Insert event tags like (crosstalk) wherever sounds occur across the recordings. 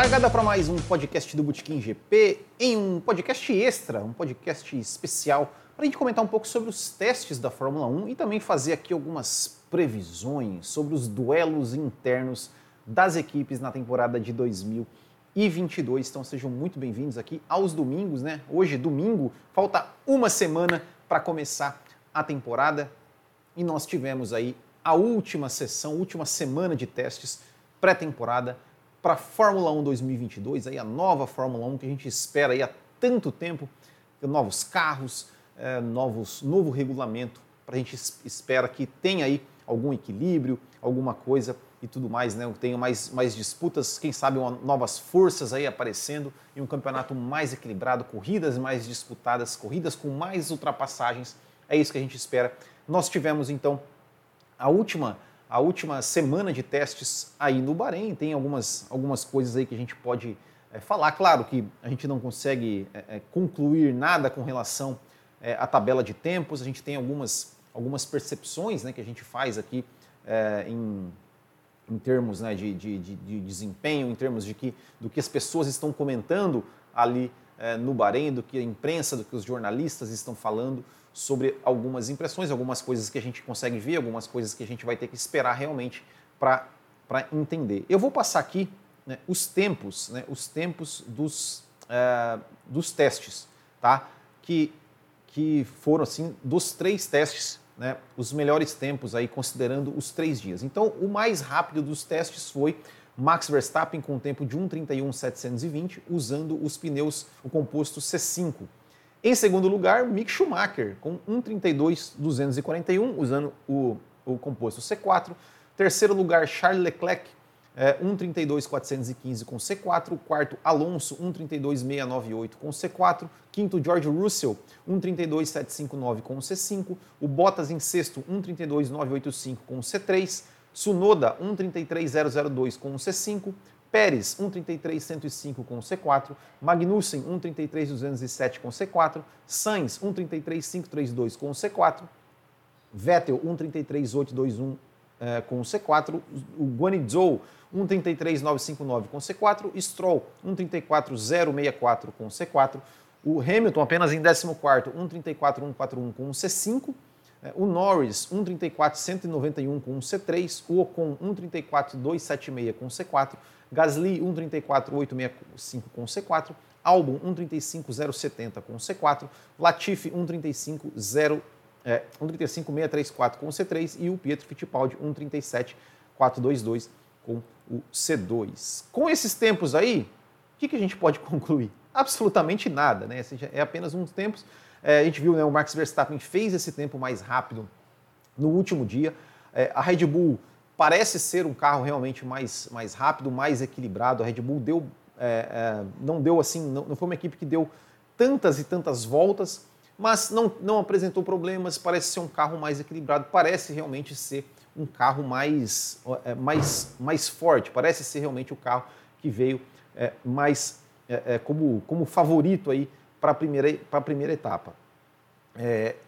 Largada para mais um podcast do Botequim GP, em um podcast extra, um podcast especial, para a gente comentar um pouco sobre os testes da Fórmula 1 e também fazer aqui algumas previsões sobre os duelos internos das equipes na temporada de 2022. Então sejam muito bem-vindos aqui aos domingos, né? Hoje, domingo, falta uma semana para começar a temporada e nós tivemos aí a última sessão, última semana de testes pré-temporada para a Fórmula 1 2022, aí a nova Fórmula 1 que a gente espera aí há tanto tempo, novos carros, é, novos, novo regulamento, para a gente espera que tenha aí algum equilíbrio, alguma coisa e tudo mais, né? Tenha mais, mais disputas, quem sabe uma, novas forças aí aparecendo e um campeonato mais equilibrado, corridas mais disputadas, corridas com mais ultrapassagens. É isso que a gente espera. Nós tivemos então a última a última semana de testes aí no Bahrein. Tem algumas, algumas coisas aí que a gente pode é, falar. Claro que a gente não consegue é, é, concluir nada com relação é, à tabela de tempos. A gente tem algumas, algumas percepções né, que a gente faz aqui é, em, em termos né, de, de, de, de, desempenho, em termos de que, do que as pessoas estão comentando ali é, no Bahrein, do que a imprensa, do que os jornalistas estão falando sobre algumas impressões, algumas coisas que a gente consegue ver, algumas coisas que a gente vai ter que esperar realmente para entender. Eu vou passar aqui né, os tempos, né, os tempos dos, uh, dos testes, tá? Que, que foram assim dos três testes, né, os melhores tempos aí considerando os três dias. Então, o mais rápido dos testes foi Max Verstappen com um tempo de 1:31.720 usando os pneus o composto C5 em segundo lugar, Mick Schumacher, com 1,32,241, usando o, o composto C4. Terceiro lugar, Charles Leclerc, é, 1,32,415 com C4. Quarto, Alonso, 1,32,698 com C4. Quinto, George Russell, 1,32,759 com C5. O Bottas em sexto, 1,32,985 com C3. Sunoda, 1,33,002 com C5. Pérez, 1,33,105 com C4, Magnussen, 1,33,207 com C4, Sainz, 1,33,532 com C4, Vettel, 1,33,821 eh, com C4, o Guanizhou, 1,33,959 com C4, Stroll, 1,34,064 com C4, o Hamilton apenas em 14º, 1,34,141 com C5, eh, o Norris, 1,34,191 com C3, o Ocon, 1,34,276 com C4, Gasly 134.865 com C4, Albon 135.070 com C4, Latifi 135.634 é, com C3 e o Pietro Fittipaldi 137.422 com o C2. Com esses tempos aí, o que, que, a gente pode (laughs) concluir? Absolutamente nada, né? É apenas uns tempos. É, a gente viu, né, o Max Verstappen fez esse tempo mais rápido no último dia. É, a Red Bull parece ser um carro realmente mais, mais rápido, mais equilibrado. A Red Bull deu, é, é, não deu assim, não, não, foi uma equipe que deu tantas e tantas voltas, mas não, não apresentou problemas. Parece ser um carro mais equilibrado, parece realmente ser um carro mais, é, mais, mais forte, parece ser realmente o carro que veio é, mais é, é, como, como favorito aí para a primeira, primeira etapa.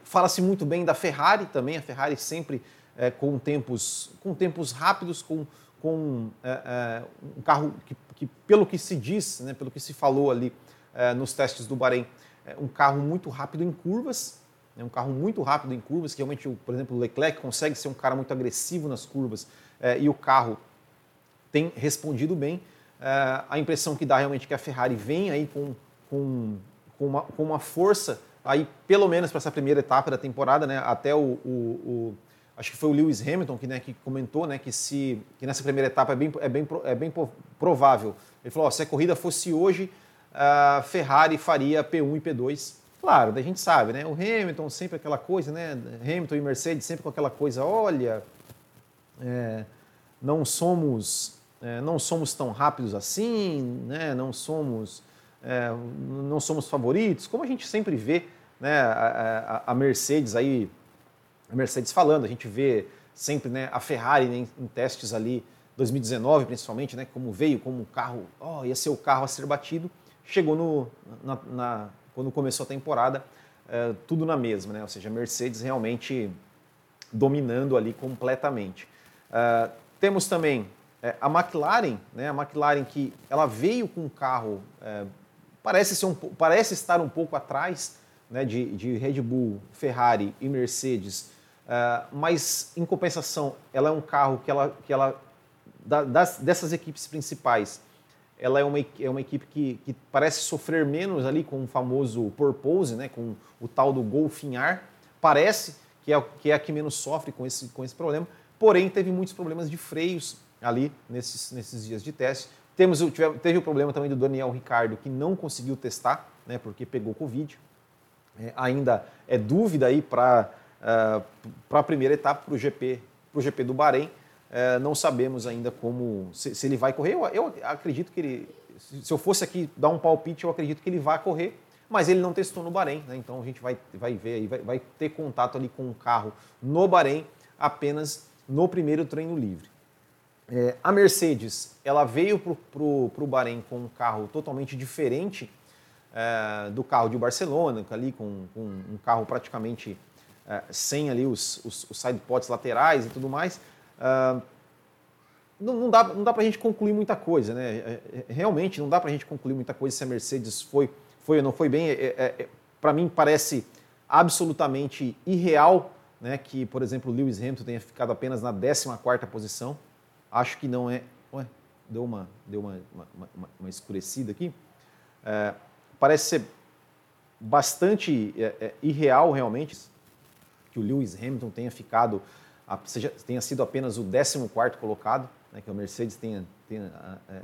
Fala-se muito bem da Ferrari também, a Ferrari sempre é, com, tempos, com tempos rápidos, com, com é, é, um carro que, que, pelo que se diz, né, pelo que se falou ali é, nos testes do Bahrein, é um carro muito rápido em curvas, é um carro muito rápido em curvas, que realmente, por exemplo, o Leclerc consegue ser um cara muito agressivo nas curvas é, e o carro tem respondido bem. a impressão que dá realmente que a Ferrari vem aí com, com, com, uma, com uma força aí pelo menos para essa primeira etapa da temporada, né, até o, o, o acho que foi o Lewis Hamilton que, né, que comentou né, que, se, que nessa primeira etapa é bem, é bem, é bem provável. Ele falou: se a corrida fosse hoje, a Ferrari faria P1 e P2. Claro, a gente sabe, né? O Hamilton sempre aquela coisa, né? Hamilton e Mercedes sempre com aquela coisa, olha, é, não somos é, não somos tão rápidos assim, né? Não somos é, não somos favoritos, como a gente sempre vê, né? A, a, a Mercedes aí a Mercedes falando, a gente vê sempre né, a Ferrari né, em, testes ali, 2019 principalmente, né, como veio como um carro, oh, ia ser o carro a ser batido, chegou no, na, na, quando começou a temporada, é, tudo na mesma, né, ou seja, a Mercedes realmente dominando ali completamente. Uh, temos também é, a McLaren, né, a McLaren que ela veio com um carro, é, parece, ser um, parece estar um pouco atrás né, de, de Red Bull, Ferrari e Mercedes, é, mas em compensação, ela é um carro que ela, que ela das, dessas equipes principais, ela é uma, é uma equipe que, que parece sofrer menos ali com o famoso purpose, né, com o tal do golfinhar, parece que é, que é a que menos sofre com esse, com esse problema, porém teve muitos problemas de freios ali nesses, nesses dias de teste. Temos, teve o problema também do Daniel Ricardo, que não conseguiu testar, né, porque pegou Covid. É, ainda é dúvida aí para uh, a primeira etapa, para o GP, GP do Bahrein. É, não sabemos ainda como se, se ele vai correr. Eu, eu, acredito que ele, se eu fosse aqui dar um palpite, eu acredito que ele vai correr, mas ele não testou no Bahrein, né? então a gente vai, vai ver aí, vai, vai ter contato ali com o carro no Bahrein apenas no primeiro treino livre. É, a Mercedes, ela veio para o Bahrein com um carro totalmente diferente é, do carro de Barcelona, ali com, com um carro praticamente é, sem ali os, os, os sidepods laterais e tudo mais. Uh, não, não, dá, não dá para a gente concluir muita coisa, né? É, é, realmente não dá para a gente concluir muita coisa se a Mercedes foi, foi ou não foi bem. É, é, é para mim parece absolutamente irreal né, que, por exemplo, Lewis Hamilton tenha ficado apenas na 14ª posição. Acho que não é... Ué, deu uma, deu uma, uma, uma, uma escurecida aqui. É, parece ser bastante irreal realmente que o Lewis Hamilton tenha ficado seja, tenha sido apenas o 14 colocado, né, que o Mercedes tenha, tenha é,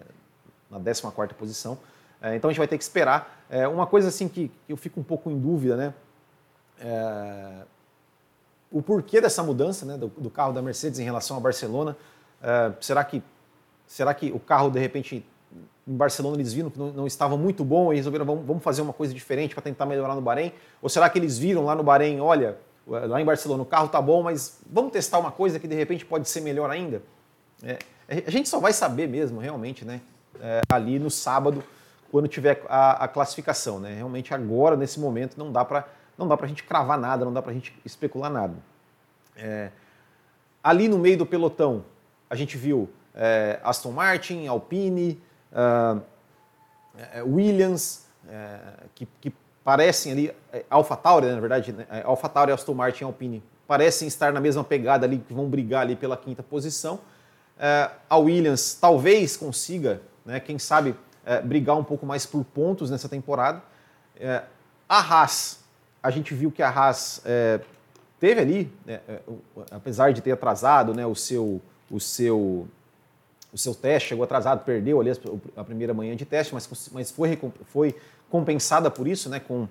na 14 posição. É, então a gente vai ter que esperar. É, uma coisa assim que, que, eu fico um pouco em dúvida, né? É, o porquê dessa mudança né, do, do, carro da Mercedes em relação a Barcelona. É, será, que, será que o carro, de repente, em Barcelona eles viram que não, não estava muito bom e resolveram vamos, vamos fazer uma coisa diferente para tentar melhorar no Bahrein? Ou será que eles viram lá no Bahrein, olha, lá em Barcelona, o carro tá bom, mas vamos testar uma coisa que de repente pode ser melhor ainda? É, a gente só vai saber mesmo, realmente, né? É, ali no sábado, quando tiver a, a, classificação, né? Realmente agora, nesse momento, não dá para não dá para a gente cravar nada, não dá para a gente especular nada. É, ali no meio do pelotão, a gente viu é, Aston Martin, Alpine, uh, Williams, é, que, que parecem ali, é, Alpha Tauri, né, na verdade, né, é, Alpha Tauri, Aston Martin e Alpine, parecem estar na mesma pegada ali, que vão brigar ali pela quinta posição. É, a Williams talvez consiga, né, quem sabe, é, brigar um pouco mais por pontos nessa temporada. É, a Haas, a gente viu que a Haas é, teve ali, né, apesar de ter atrasado né, o, seu, o, seu, o seu teste, chegou atrasado, perdeu ali a primeira manhã de teste, mas, mas foi, foi compensada por isso, né, com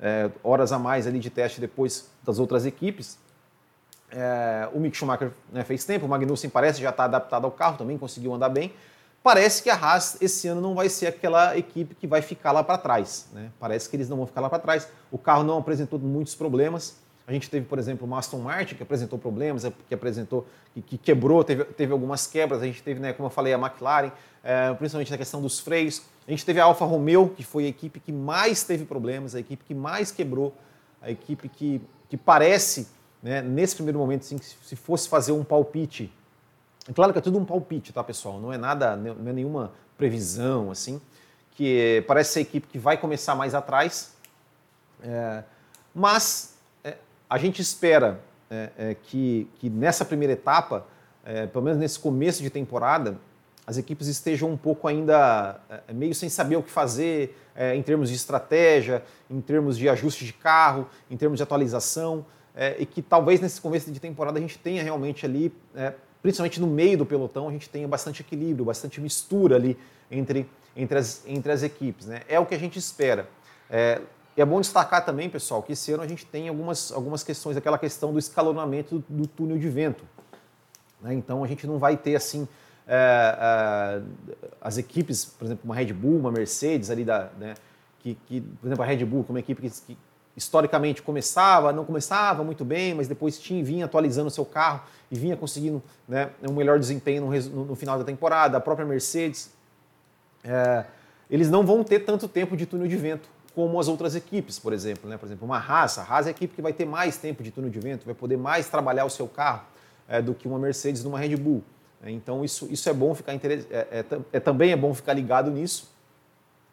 é, horas a mais ali de teste depois das outras equipes. É, o Mick Schumacher né, fez tempo, o Magnussen parece já está adaptado ao carro, também conseguiu andar bem. Parece que a Haas esse ano não vai ser aquela equipe que vai ficar lá para trás. Né? Parece que eles não vão ficar lá para trás. O carro não apresentou muitos problemas. A gente teve, por exemplo, o Aston Martin, que apresentou problemas, que apresentou, que, que quebrou, teve, teve algumas quebras. A gente teve, né, como eu falei, a McLaren, é, principalmente na questão dos freios. A gente teve a Alfa Romeo, que foi a equipe que mais teve problemas, a equipe que mais quebrou, a equipe que, que parece, né, nesse primeiro momento, assim, se fosse fazer um palpite. É claro que é tudo um palpite, tá, pessoal? Não é nada, não é nenhuma previsão, assim, que parece ser a equipe que vai começar mais atrás. É, mas a gente espera é, é, que, que nessa primeira etapa, é, pelo menos nesse começo de temporada, as equipes estejam um pouco ainda é, meio sem saber o que fazer é, em termos de estratégia, em termos de ajuste de carro, em termos de atualização, é, e que talvez nesse começo de temporada a gente tenha realmente ali, principalmente no meio do pelotão, a gente tenha bastante equilíbrio, bastante mistura ali entre, entre, as, entre as equipes. Né? É o que a gente espera. E é bom destacar também, pessoal, que esse ano a gente tem algumas, algumas questões, aquela questão do escalonamento do, do túnel de vento. Né? Então a gente não vai ter assim é, é, as equipes, por exemplo, uma Red Bull, uma Mercedes ali da, né, que, que, por exemplo, a Red Bull como uma equipe que, que, historicamente começava, não começava muito bem, mas depois tinha, vinha atualizando o seu carro e vinha conseguindo né, um melhor desempenho no, no, final da temporada. A própria Mercedes, é, eles não vão ter tanto tempo de túnel de vento como as outras equipes, por exemplo. Né? Por exemplo, uma Haas, a Haas é a equipe que vai ter mais tempo de túnel de vento, vai poder mais trabalhar o seu carro é, do que uma Mercedes numa Red Bull. Então isso, isso é bom ficar é, é, é, também é bom ficar ligado nisso,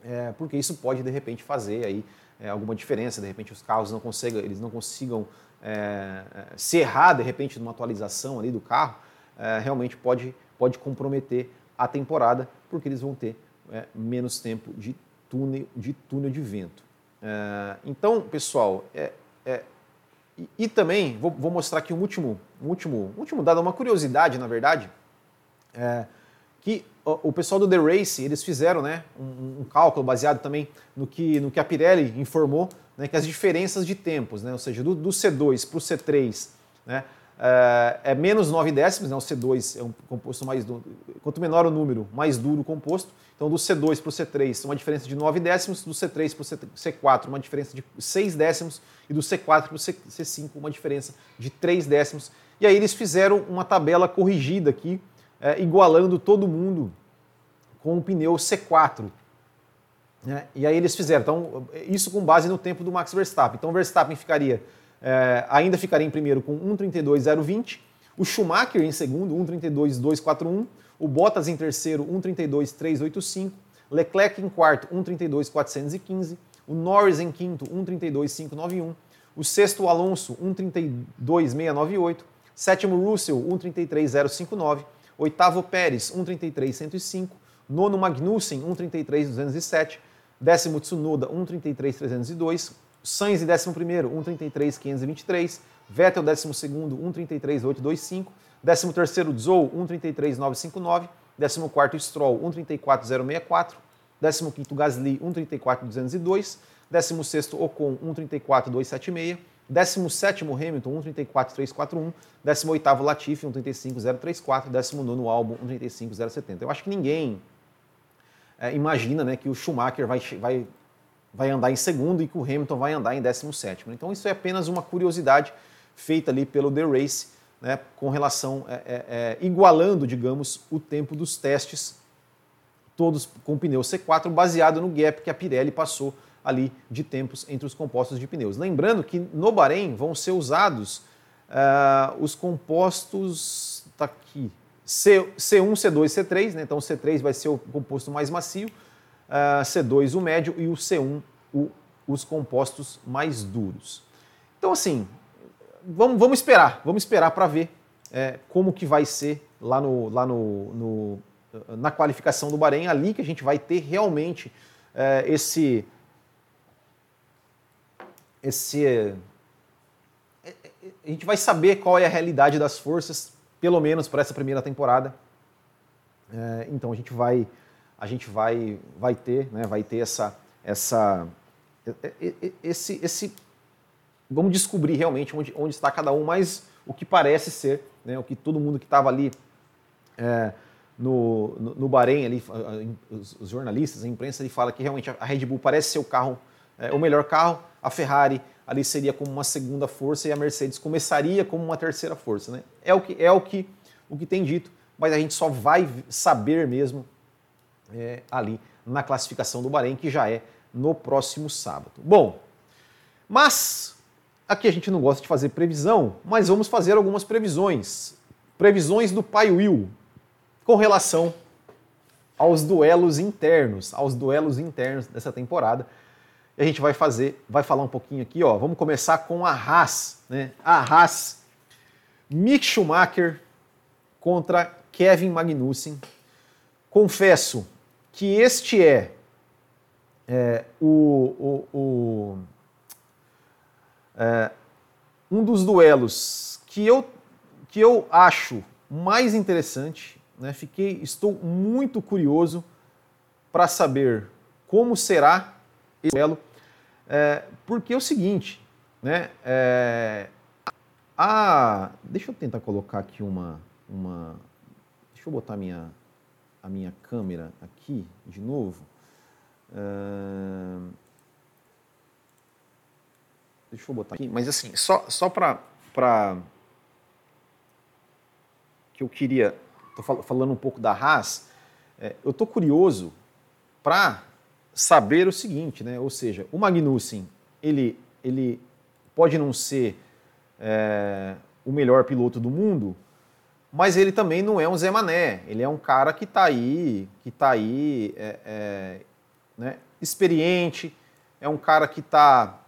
é, porque isso pode de repente fazer aí é, alguma diferença. De repente os carros não consigam, eles não consigam é, se errar de repente numa atualização ali do carro, realmente pode, pode comprometer a temporada, porque eles vão ter menos tempo de túnel de, túnel de vento. então, pessoal, é, e, e, também vou, vou, mostrar aqui um último, um último, um último dado, uma curiosidade, na verdade, é, que o, o, pessoal do The Race, eles fizeram né, um, um, cálculo baseado também no que, no que a Pirelli informou, né, que as diferenças de tempos, né, ou seja, do, do C2 para o C3, né, é, é, menos 9 décimos, né, o C2 é um composto mais duro, quanto menor o número, mais duro o composto, então do C2 para o C3 uma diferença de 9 décimos, do C3 para o C4 uma diferença de 6 décimos e do C4 para o C5 uma diferença de 3 décimos. E aí eles fizeram uma tabela corrigida aqui, é, igualando todo mundo com o pneu C4. Né? E aí eles fizeram, então, isso com base no tempo do Max Verstappen. Então o Verstappen ficaria, é, ainda ficaria em primeiro com 1,32,020, o Schumacher em segundo, 1,32,241, o Bottas em terceiro, 1,32,385, Leclerc em quarto, 1,32,415, o Norris em quinto, 1,32,591, o sexto, Alonso, 1,32,698, sétimo, Russell, 1,33,059, Oitavo, Pérez, 1,33,105. Nono, Magnussen, 1,33,207. Décimo, Tsunoda, 1,33,302. Sainz, décimo primeiro, 1,33,523. Vettel, décimo segundo, 1,33,825. Décimo terceiro, Zhou, 1,33,959. Décimo quarto, Stroll, 1,34,064. Décimo quinto, Gasly, 1,34,202. Décimo sexto, Ocon, 1,34,276. 17 Hamilton, 1,34,341. 18 Latifi, 1,35,034. 19 Albon, 1,35,070. Eu acho que ninguém é, imagina né, que o Schumacher vai, vai, vai andar em segundo e que o Hamilton vai andar em 17. Então isso é apenas uma curiosidade feita ali pelo The Race né, com relação, é, é, é igualando, digamos, o tempo dos testes, todos com pneu C4, baseado no gap que a Pirelli passou ali de tempos entre os compostos de pneus. Lembrando que no Bahrein vão ser usados uh, os compostos, tá aqui, C, C1, C2, C3, né? então o C3 vai ser o composto mais macio, uh, ah, C2 o médio e o C1 o, os compostos mais duros. Então assim, vamos, vamos esperar, vamos esperar para ver é, como que vai ser lá, no, lá no, no, na qualificação do Bahrein, ali que a gente vai ter realmente é, esse esse é, é, a gente vai saber qual é a realidade das forças, pelo menos para essa primeira temporada. É, então a gente vai a gente vai vai ter, né, vai ter essa essa esse esse vamos descobrir realmente onde, onde está cada um, mas o que parece ser, né, o que todo mundo que estava ali é, no, no, no Bahrein, ali, os, os, jornalistas, a imprensa, ele fala que realmente a Red Bull parece ser o carro, é, o melhor carro, a Ferrari ali seria como uma segunda força e a Mercedes começaria como uma terceira força. Né? É, o que, é o, que, o que tem dito, mas a gente só vai saber mesmo é, ali na classificação do Bahrein, que já é no próximo sábado. Bom, mas aqui a gente não gosta de fazer previsão, mas vamos fazer algumas previsões. Previsões do pai Will com relação aos duelos internos, aos duelos internos dessa temporada. A gente vai fazer, vai falar um pouquinho aqui, ó. Vamos começar com a Haas, né? A Haas, Mick Schumacher contra Kevin Magnussen. Confesso que este é, é o, o, o é, um dos duelos que eu, que eu acho mais interessante. Né? Fiquei, estou muito curioso para saber como será esse duelo. É, porque é o seguinte, né? É, a, deixa eu tentar colocar aqui uma, uma. Deixa eu botar minha, a minha câmera aqui de novo. É, deixa eu botar aqui, mas assim, só, só para. que eu queria. Estou falando um pouco da Haas. É, eu estou curioso para saber o seguinte, né? Ou seja, o Magnussen, ele, ele pode não ser é, o melhor piloto do mundo, mas ele também não é um Zé Mané. Ele é um cara que está aí, que tá aí, é, é, né, experiente, é um cara que está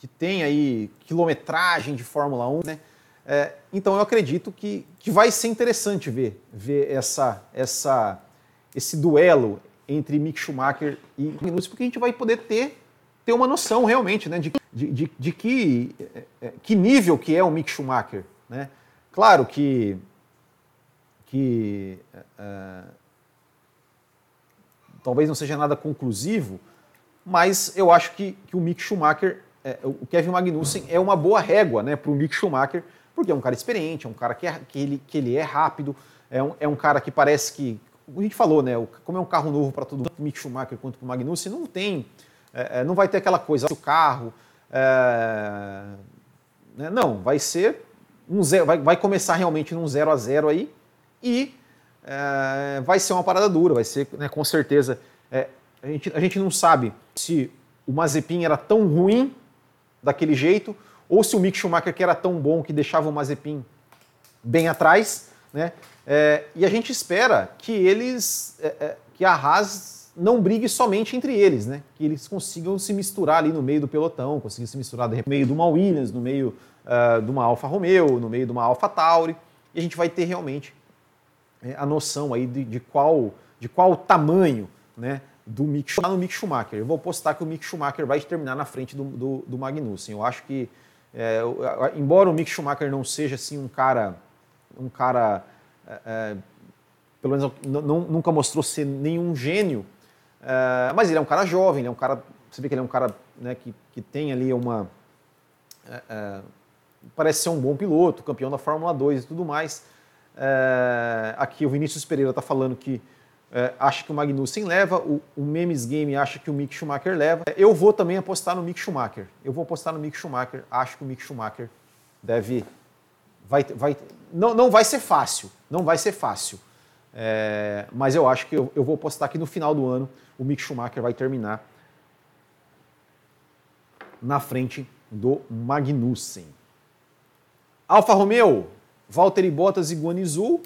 que tem aí quilometragem de Fórmula 1, né? É, então eu acredito que, que vai ser interessante ver, ver essa, essa, esse duelo entre Mick Schumacher e Magnussen, porque a gente vai poder ter, ter uma noção realmente né, de, de, de, de que, é, é, que nível que é o Mick Schumacher. Né? Claro que, que uh, talvez não seja nada conclusivo, mas eu acho que, que o Mick Schumacher é, o Kevin Magnussen é uma boa régua né, para o Mick Schumacher, porque é um cara experiente, é um cara que, é, que, ele, que ele é rápido, é um, é um cara que parece que, como a gente falou, né, como é um carro novo para todo mundo, o Mick Schumacher quanto o Magnussen, não tem, é, é, não vai ter aquela coisa, o carro, é, né, não, vai ser um zero, vai, vai começar realmente num 0 a 0 aí e é, vai ser uma parada dura, vai ser, né, com certeza, a, gente, a gente não sabe se o Mazepin era tão ruim daquele jeito, ou se o Mick Schumacher que era tão bom que deixava o Mazepin bem atrás, né? É, e a gente espera que eles, é, é, que a Haas não brigue somente entre eles, né? Que eles consigam se misturar ali no meio do pelotão, consigam se misturar no meio de uma Williams, no meio uh, de uma Alfa Romeo, no meio de uma Alfa Tauri, e a gente vai ter realmente é, a noção aí de, de, qual de qual tamanho, né? Do Mick, no Mick Schumacher. Eu vou postar que o Mick Schumacher vai terminar na frente do, do, do Magnussen. Eu acho que, é, embora o Mick Schumacher não seja assim um cara, um cara, é, é pelo menos não, nunca mostrou ser nenhum gênio, é, mas ele é um cara jovem, ele é um cara, você vê que ele é um cara né, que, que tem ali uma, é, é, parece ser um bom piloto, campeão da Fórmula 2 e tudo mais. aqui o Vinícius Pereira está falando que é, acha que o Magnussen leva, o, o, Memes Game acha que o Mick Schumacher leva. Eu vou também apostar no Mick Schumacher. Eu vou apostar no Mick Schumacher. Acho que o Mick Schumacher deve. Vai, vai, não, não vai ser fácil. Não vai ser fácil. É, mas eu acho que eu, eu vou apostar que no final do ano o Mick Schumacher vai terminar na frente do Magnussen. Alfa Romeo, Valtteri Bottas e Guanizu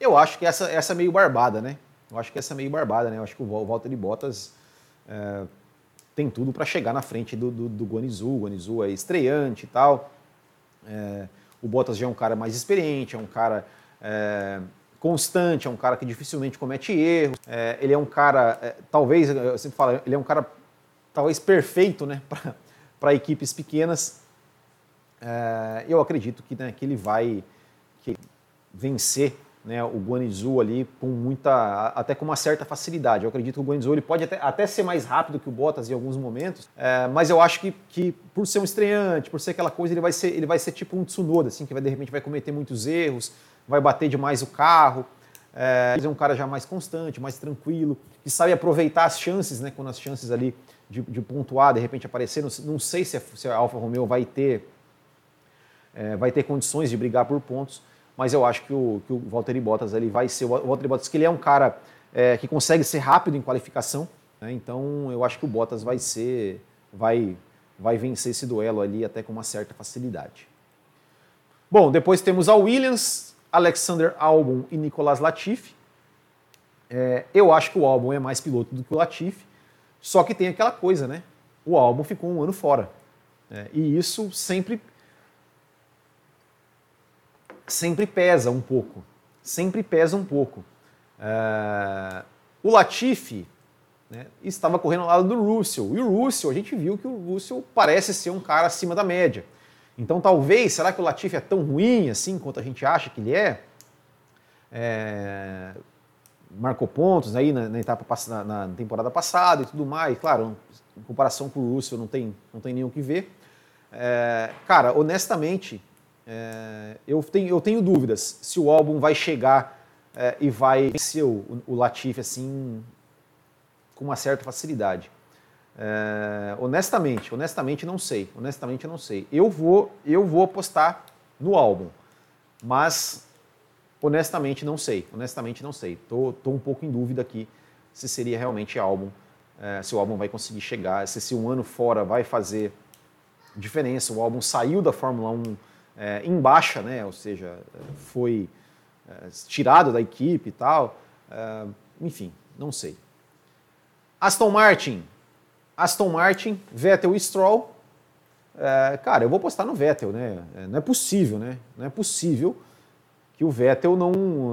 eu acho que essa, essa é meio barbada, né? Eu acho que essa é meio barbada, né? Eu acho que o Walter de Bottas é, tem tudo para chegar na frente do, do, do Guanizu. O Guanizu é estreante e tal. É, o Bottas já é um cara mais experiente, é um cara é, constante, é um cara que dificilmente comete erros. É, ele é um cara, é, talvez, eu sempre falo, ele é um cara talvez perfeito, né? (laughs) Para equipes pequenas. É, eu acredito que, né, que ele vai que vencer né, o Guanizu ali com muita, até com uma certa facilidade. Eu acredito que o Guanizu ele pode até, até ser mais rápido que o Bottas em alguns momentos, é, mas eu acho que, que por ser um estreante, por ser aquela coisa, ele vai ser, ele vai ser tipo um Tsunoda, assim, que vai, de repente vai cometer muitos erros, vai bater demais o carro. É, é um cara já mais constante, mais tranquilo, que sabe aproveitar as chances, né, quando as chances ali de, de pontuar, de repente aparecer. Não, não sei se a, se a Alfa Romeo vai ter, é, vai ter condições de brigar por pontos, mas eu acho que o, que o Valtteri Bottas ele vai ser o Valtteri Bottas que ele é um cara é, que consegue ser rápido em qualificação, né? então eu acho que o Bottas vai ser, vai, vai vencer esse duelo ali até com uma certa facilidade. Bom, depois temos a Williams, Alexander Albon e Nicolas Latifi. É, eu acho que o Albon é mais piloto do que o Latifi, só que tem aquela coisa, né? O Albon ficou um ano fora. É, e isso sempre sempre pesa um pouco. Sempre pesa um pouco. Uh, o Latifi né, estava correndo ao lado do Russell. E o Russell, a gente viu que o Russell parece ser um cara acima da média. Então talvez, será que o Latifi é tão ruim assim quanto a gente acha que ele é? é marcou pontos aí na, na etapa na, na, temporada passada e tudo mais. Claro, em comparação com o Russell não tem, não tem o que ver. É, cara, honestamente, é, eu, tenho, eu tenho dúvidas se o álbum vai chegar é, e vai vencer o, o Latifi assim com uma certa facilidade. É, honestamente, honestamente não sei. Honestamente não sei. Eu vou, eu vou apostar no álbum, mas honestamente não sei. Honestamente não sei. Tô, tô um pouco em dúvida aqui se seria realmente álbum, é, se o álbum vai conseguir chegar, se esse um ano fora vai fazer diferença. O álbum saiu da Fórmula 1 é, em baixa, né? ou seja, foi é, tirado da equipe e tal. É, enfim, não sei. Aston Martin. Aston Martin, Vettel e Stroll. É, cara, eu vou postar no Vettel, né? É, não é possível, né? Não é possível que o Vettel não,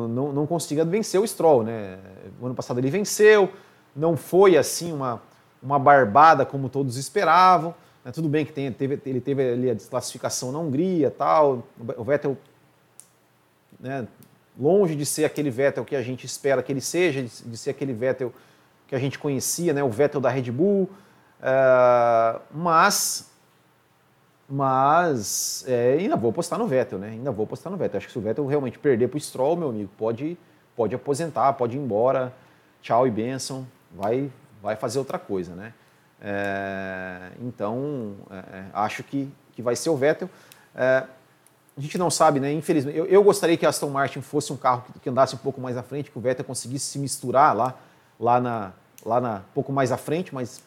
não, não consiga vencer o Stroll, né? O ano passado ele venceu, não foi assim uma, uma barbada como todos esperavam. Né? Tudo bem que tem, teve, ele teve ali a desclassificação na Hungria tal. O Vettel, né, longe de ser aquele Vettel que a gente espera que ele seja, de, ser aquele Vettel que a gente conhecia, né, o Vettel da Red Bull. Uh, mas mas é, ainda vou apostar no Vettel, né? Ainda vou apostar no Vettel. Acho que se o Vettel realmente perder para o Stroll, meu amigo, pode, pode aposentar, pode ir embora. Tchau e benção. Vai, vai fazer outra coisa, né? É, então, é, é, acho que, que vai ser o Vettel. É, a gente não sabe, né? Infelizmente, eu, eu, gostaria que a Aston Martin fosse um carro que, que, andasse um pouco mais à frente, que o Vettel conseguisse se misturar lá, lá na, lá na, um pouco mais à frente, mas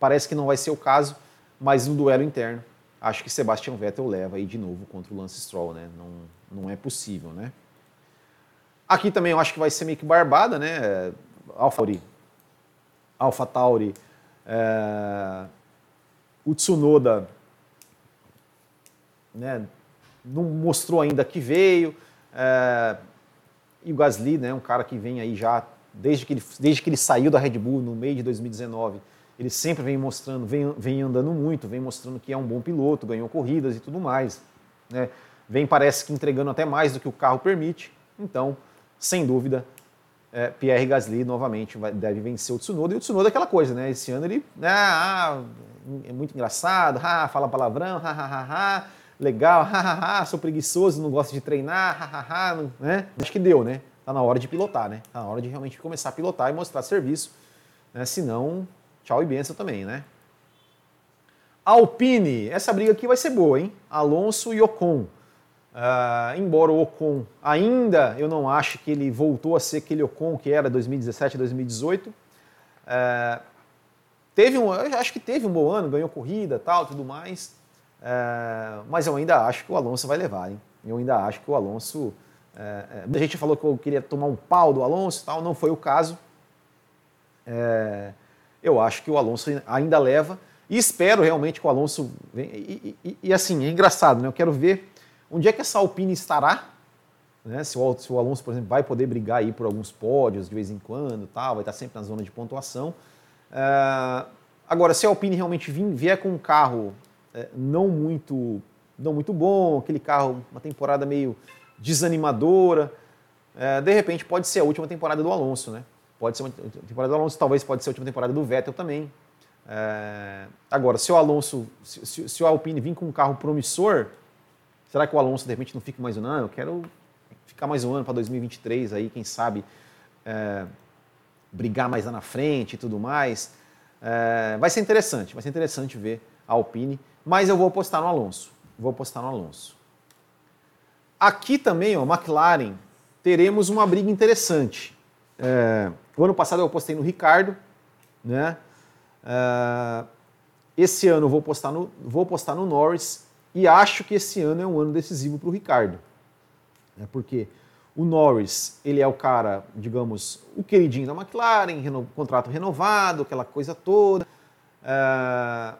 parece que não vai ser o caso mas no duelo interno, acho que Sebastian Vettel leva aí de novo contra o Lance Stroll, né? Não, não é possível, né? Aqui também eu acho que vai ser meio que barbada, né? Alfa Tauri, Alpha Tauri é... o Tsunoda né, não mostrou ainda que veio, é... e o Gasly, né, um cara que vem aí já desde que ele, desde que ele saiu da Red Bull no meio de 2019, ele sempre vem mostrando, vem, vem andando muito, vem mostrando que é um bom piloto, ganhou corridas e tudo mais. Né? Vem, parece que entregando até mais do que o carro permite. Então, sem dúvida, é, Pierre Gasly novamente vai, deve vencer o Tsunoda. E o Tsunoda é aquela coisa, né? Esse ano ele né, ah, é muito engraçado, ah, fala palavrão, legal, sou preguiçoso, não gosto de treinar, né? Acho que deu, né? Tá na hora de pilotar, né? Tá na hora de realmente começar a pilotar e mostrar serviço, né? Senão Tchau e benção também, né? Alpine, essa briga aqui vai ser boa, hein? Alonso e Ocon. Uh, embora o Ocon ainda eu não acho que ele voltou a ser aquele Ocon que era 2017, 2018. Uh, teve um, eu acho que teve um bom ano, ganhou corrida, tal, tudo mais. Uh, mas eu ainda acho que o Alonso vai levar, hein? Eu ainda acho que o Alonso. Uh, a gente falou que eu queria tomar um pau do Alonso, tal, não foi o caso. Uh, eu acho que o Alonso ainda leva e espero realmente que o Alonso venha. E, e, e, assim, é engraçado, né? Eu quero ver onde é que essa Alpine estará. Né? Se, o, se o Alonso, por exemplo, vai poder brigar aí por alguns pódios de vez em quando, tal, vai estar sempre na zona de pontuação. Uh, agora, se a Alpine realmente vier com um carro é, não muito não muito bom, aquele carro, uma temporada meio desanimadora, é, de repente pode ser a última temporada do Alonso, né? Pode ser uma temporada do Alonso, talvez pode ser a última temporada do Vettel também. É... Agora, se o Alonso, se, se, se, o Alpine vir com um carro promissor, será que o Alonso de repente não fica mais um ano? Eu quero ficar mais um ano para 2023 aí, quem sabe é... brigar mais lá na frente e tudo mais. É... Vai ser interessante, vai ser interessante ver a Alpine, mas eu vou apostar no Alonso. Vou apostar no Alonso. Aqui também, ó, McLaren, teremos uma briga interessante. É, o ano passado eu apostei no Ricardo, né? Uh, esse ano eu vou postar no, vou postar no Norris e acho que esse ano é um ano decisivo para o Ricardo. Né? Porque o Norris, ele é o cara, digamos, o queridinho da McLaren, reno, contrato renovado, aquela coisa toda. Uh,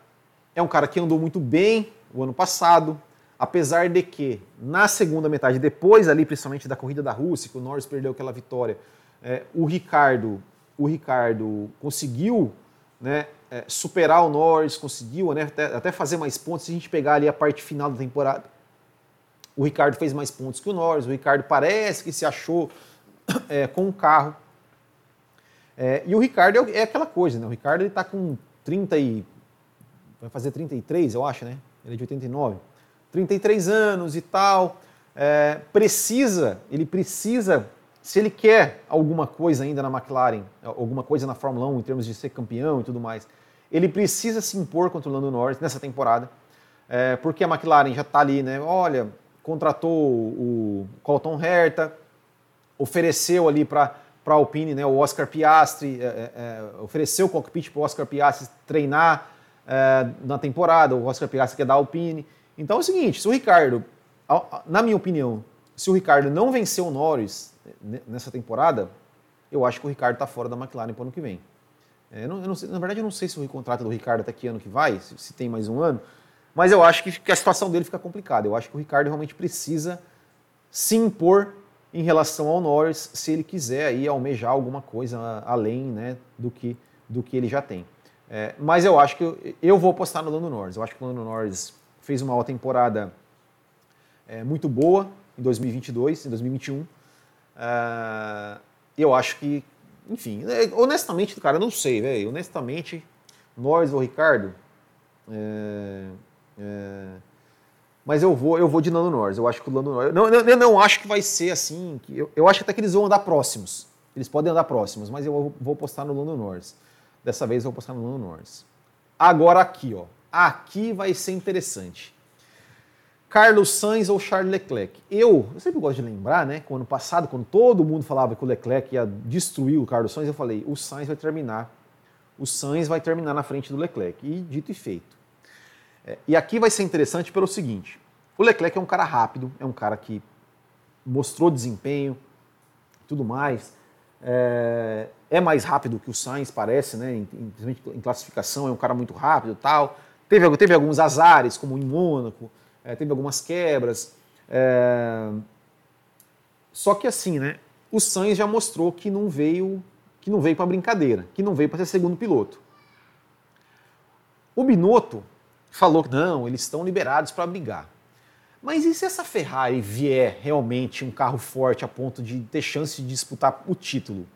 é um cara que andou muito bem o ano passado, apesar de que na segunda metade, depois ali, principalmente da corrida da Rússia, que o Norris perdeu aquela vitória, é, o Ricardo o Ricardo conseguiu né, é, superar o Norris, conseguiu né, até, até, fazer mais pontos. Se a gente pegar ali a parte final da temporada, o Ricardo fez mais pontos que o Norris. O Ricardo parece que se achou é, com o carro. É, e o Ricardo é, é, aquela coisa, né? O Ricardo está com 30 e. Vai fazer 33, eu acho, né? Ele é de 89. 33 anos e tal. É, precisa, ele precisa se ele quer alguma coisa ainda na McLaren, alguma coisa na Fórmula 1 em termos de ser campeão e tudo mais, ele precisa se impor contra o Lando Norris nessa temporada, é, porque a McLaren já está ali, né? Olha, contratou o Colton Herta, ofereceu ali para a Alpine né, o Oscar Piastri, é, é, é ofereceu o cockpit para o Oscar Piastri treinar é, na temporada, o Oscar Piastri que é da Alpine, Então é o seguinte, se o Ricardo, na minha opinião, se o Ricardo não venceu o Norris nessa temporada, eu acho que o Ricardo está fora da McLaren para o ano que vem. É, eu não, eu não sei, na verdade, eu não sei se o contrato do Ricardo até que ano que vai, se, se, tem mais um ano, mas eu acho que, que a situação dele fica complicada. Eu acho que o Ricardo realmente precisa se impor em relação ao Norris se ele quiser aí almejar alguma coisa além né, do, que, do que ele já tem. É, mas eu acho que eu, eu, vou apostar no Lando Norris. Eu acho que o Lando Norris fez uma temporada é, muito boa em 2022, em 2021. É, eu acho que, enfim, é, honestamente, cara, não sei, velho. Honestamente, Norris ou Ricardo. É, é, mas eu vou, eu vou de Lando Norris. Eu acho que o Lando Norris. Não, eu não acho que vai ser assim. Eu, eu acho até que eles vão andar próximos. Eles podem andar próximos, mas eu vou postar no Lando Norris. Dessa vez eu vou postar no Lando Norris. Agora aqui, ó. Aqui vai ser interessante. Carlos Sainz ou Charles Leclerc? Eu, eu sempre gosto de lembrar, né? Que ano passado, quando todo mundo falava que o Leclerc ia destruir o Carlos Sainz, eu falei: o Sainz vai terminar. O Sainz vai terminar na frente do Leclerc. E dito e feito. É, e aqui vai ser interessante pelo seguinte: o Leclerc é um cara rápido, é um cara que mostrou desempenho, tudo mais. É, é mais rápido que o Sainz, parece, né? Em, em, em, classificação, é um cara muito rápido tal. Teve, teve alguns azares, como em Mônaco, é, teve algumas quebras. É... Só que assim, né? O Sainz já mostrou que não veio que não veio para brincadeira, que não veio para ser segundo piloto. O Binotto falou que não, eles estão liberados para brigar. Mas e se essa Ferrari vier realmente um carro forte a ponto de ter chance de disputar o título?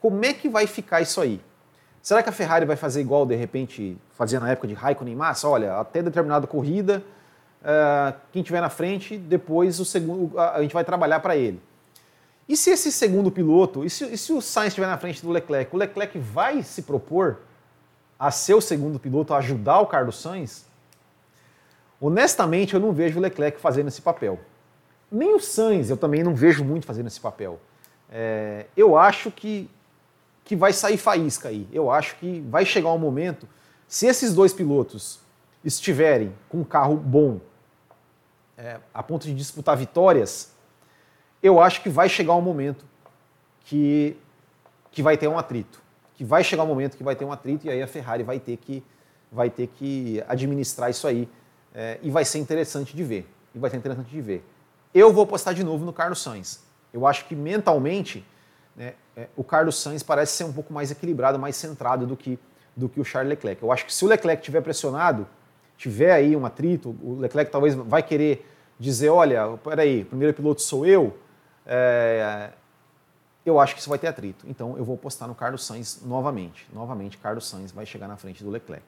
Como é que vai ficar isso aí? Será que a Ferrari vai fazer igual, de repente, fazia na época de Raikkonen e Massa? Olha, até determinada corrida, uh, quem tiver na frente, depois o segundo, a gente vai trabalhar para ele. E se esse segundo piloto, e se, e se o Sainz estiver na frente do Leclerc, o Leclerc vai se propor a ser o segundo piloto, a ajudar o Carlos Sainz? Honestamente, eu não vejo o Leclerc fazendo esse papel. Nem o Sainz eu também não vejo muito fazendo esse papel. É, eu acho que que vai sair faísca aí. Eu acho que vai chegar um momento, se esses dois pilotos estiverem com um carro bom, é, a ponto de disputar vitórias, eu acho que vai chegar um momento que, que vai ter um atrito. Que vai chegar um momento que vai ter um atrito e aí a Ferrari vai ter que, vai ter que administrar isso aí. É, e vai ser interessante de ver. E vai ser interessante de ver. Eu vou apostar de novo no Carlos Sainz. Eu acho que mentalmente né, é, o Carlos Sainz parece ser um pouco mais equilibrado, mais centrado do que, do que o Charles Leclerc. Eu acho que se o Leclerc tiver pressionado, tiver aí um atrito, o Leclerc talvez vai querer dizer, olha, peraí, o primeiro piloto sou eu, é, eu acho que isso vai ter atrito. Então eu vou apostar no Carlos Sainz novamente. Novamente, Carlos Sainz vai chegar na frente do Leclerc.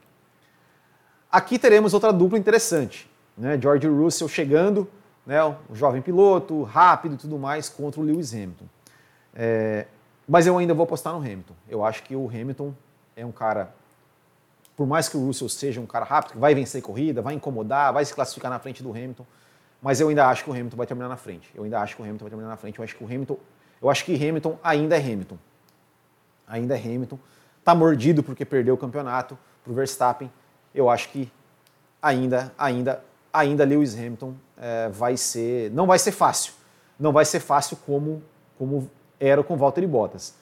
Aqui teremos outra dupla interessante. Né? George Russell chegando, né? o jovem piloto, rápido e tudo mais, contra o Lewis Hamilton. É, mas eu ainda vou apostar no Hamilton. Eu acho que o Hamilton é um cara, por mais que o Russell seja um cara rápido, que vai vencer corrida, vai incomodar, vai se classificar na frente do Hamilton, mas eu ainda acho que o Hamilton vai terminar na frente. Eu ainda acho que o Hamilton vai terminar na frente. Eu acho que o Hamilton, eu acho que Hamilton ainda é Hamilton. Ainda é Hamilton. Está mordido porque perdeu o campeonato para o Verstappen. Eu acho que ainda, ainda, ainda Lewis Hamilton é, vai ser, não vai ser fácil. Não vai ser fácil como, como era com Valtteri Bottas.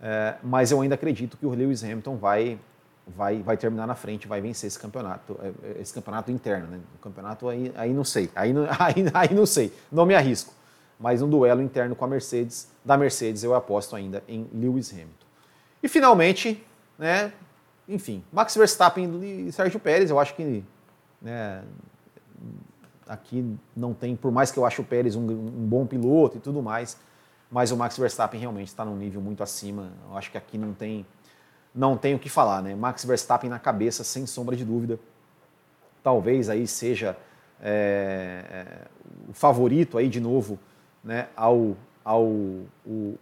É, mas eu ainda acredito que o Lewis Hamilton vai, vai, vai terminar na frente, vai vencer esse campeonato, é, é, esse campeonato interno. Né? O campeonato aí, aí não sei, aí, (laughs) aí, aí não sei, não me arrisco. Mas um duelo interno com a Mercedes, da Mercedes, eu aposto ainda em Lewis Hamilton. E finalmente, né, enfim, Max Verstappen e Sérgio Pérez, eu acho que né, aqui não tem, por mais que eu ache o Pérez um, um bom piloto e tudo mais, mas o Max Verstappen realmente está num nível muito acima. Eu acho que aqui não tem, não tem o que falar, né? Max Verstappen na cabeça, sem sombra de dúvida. Talvez aí seja é, é, o favorito aí de novo né, ao, ao, o,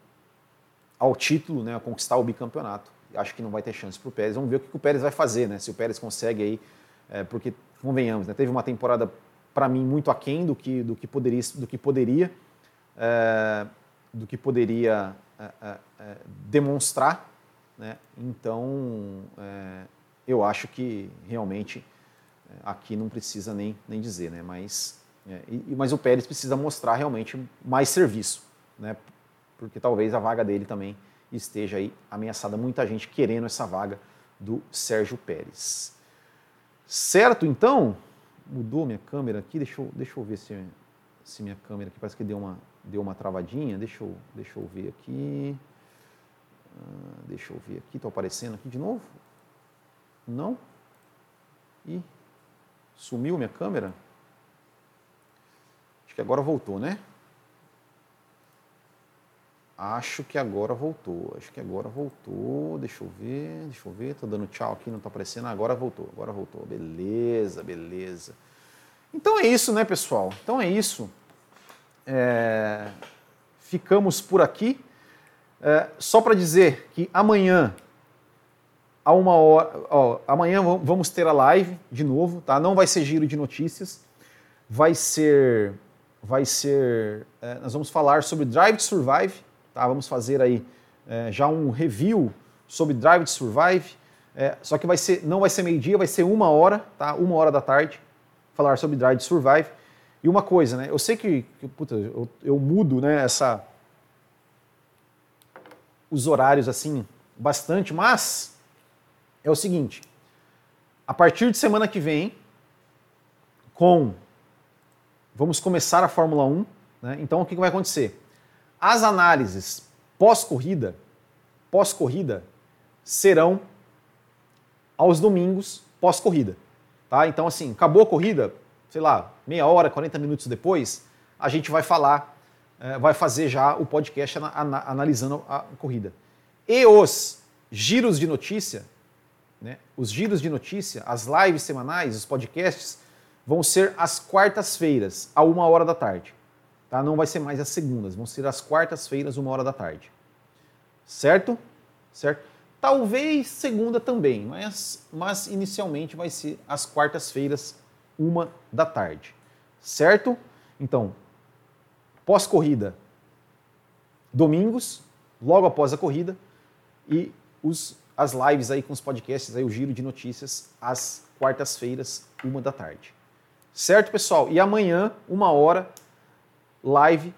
ao título, né, a conquistar o bicampeonato. Acho que não vai ter chance para o Pérez. Vamos ver o que o Pérez vai fazer, né? Se o Pérez consegue aí, é, porque convenhamos, né, teve uma temporada para mim muito aquém do que, do que poderia. Do que poderia. É, do que poderia é, é, demonstrar. Né? Então, é, eu acho que realmente aqui não precisa nem, nem dizer, né? Mas, é, e, mas o Pérez precisa mostrar realmente mais serviço, né? Porque talvez a vaga dele também esteja aí ameaçada. Muita gente querendo essa vaga do Sérgio Pérez. Certo, então? Mudou minha câmera aqui, deixa eu, deixa eu ver se, se minha câmera aqui parece que deu uma, deu uma travadinha. Deixa eu, deixa eu ver aqui. Uh, deixa eu ver aqui, está aparecendo aqui de novo? Não? Ih, sumiu minha câmera? Acho que agora voltou, né? Acho que agora voltou. Acho que agora voltou. Deixa eu ver. Deixa eu ver. Tô dando tchau aqui, não tá aparecendo. Agora voltou. Agora voltou. Beleza, beleza. Então é isso, né, pessoal? Então é isso. É... Ficamos por aqui. É... Só para dizer que amanhã, a uma hora. Ó, amanhã vamos ter a live de novo, tá? Não vai ser giro de notícias. Vai ser. Vai ser. É... nós vamos falar sobre Drive to Survive Tá? Vamos fazer aí é, já um review sobre Drive to Survive. É, só que vai ser, não vai ser meio-dia, vai ser uma hora, tá? Uma hora da tarde, falar sobre Drive to Survive. E uma coisa, né? Eu sei que, que puta, eu, eu, mudo, né? Essa, os horários assim bastante, mas é o seguinte: a partir de semana que vem, com vamos começar a Fórmula 1, né? Então o que, vai acontecer? As análises pós-corrida, pós-corrida, serão aos domingos pós-corrida. Tá? Então, assim, acabou a corrida, sei lá, meia hora, 40 minutos depois, a gente vai falar, é, vai fazer já o podcast analisando a corrida. E os giros de notícia, né, os giros de notícia, as lives semanais, os podcasts, vão ser às quartas-feiras, a uma hora da tarde. Tá? Não vai ser mais as segundas, vão ser as quartas-feiras, uma hora da tarde. Certo? Certo? Talvez segunda também, mas, mas inicialmente vai ser às quartas-feiras, uma da tarde. Certo? Então, pós-corrida, domingos, logo após a corrida, e os, as lives aí com os podcasts, aí, o giro de notícias, às quartas-feiras, uma da tarde. Certo, pessoal? E amanhã, uma hora, live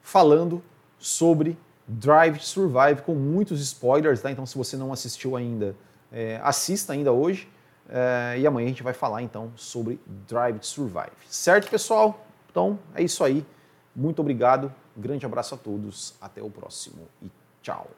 falando sobre Drive to Survive com muitos spoilers, tá? Então, se você não assistiu ainda, é, assista ainda hoje. É, e amanhã a gente vai falar então sobre Drive to Survive. Certo, pessoal? Então é isso aí. Muito obrigado. Grande abraço a todos. Até o próximo e tchau.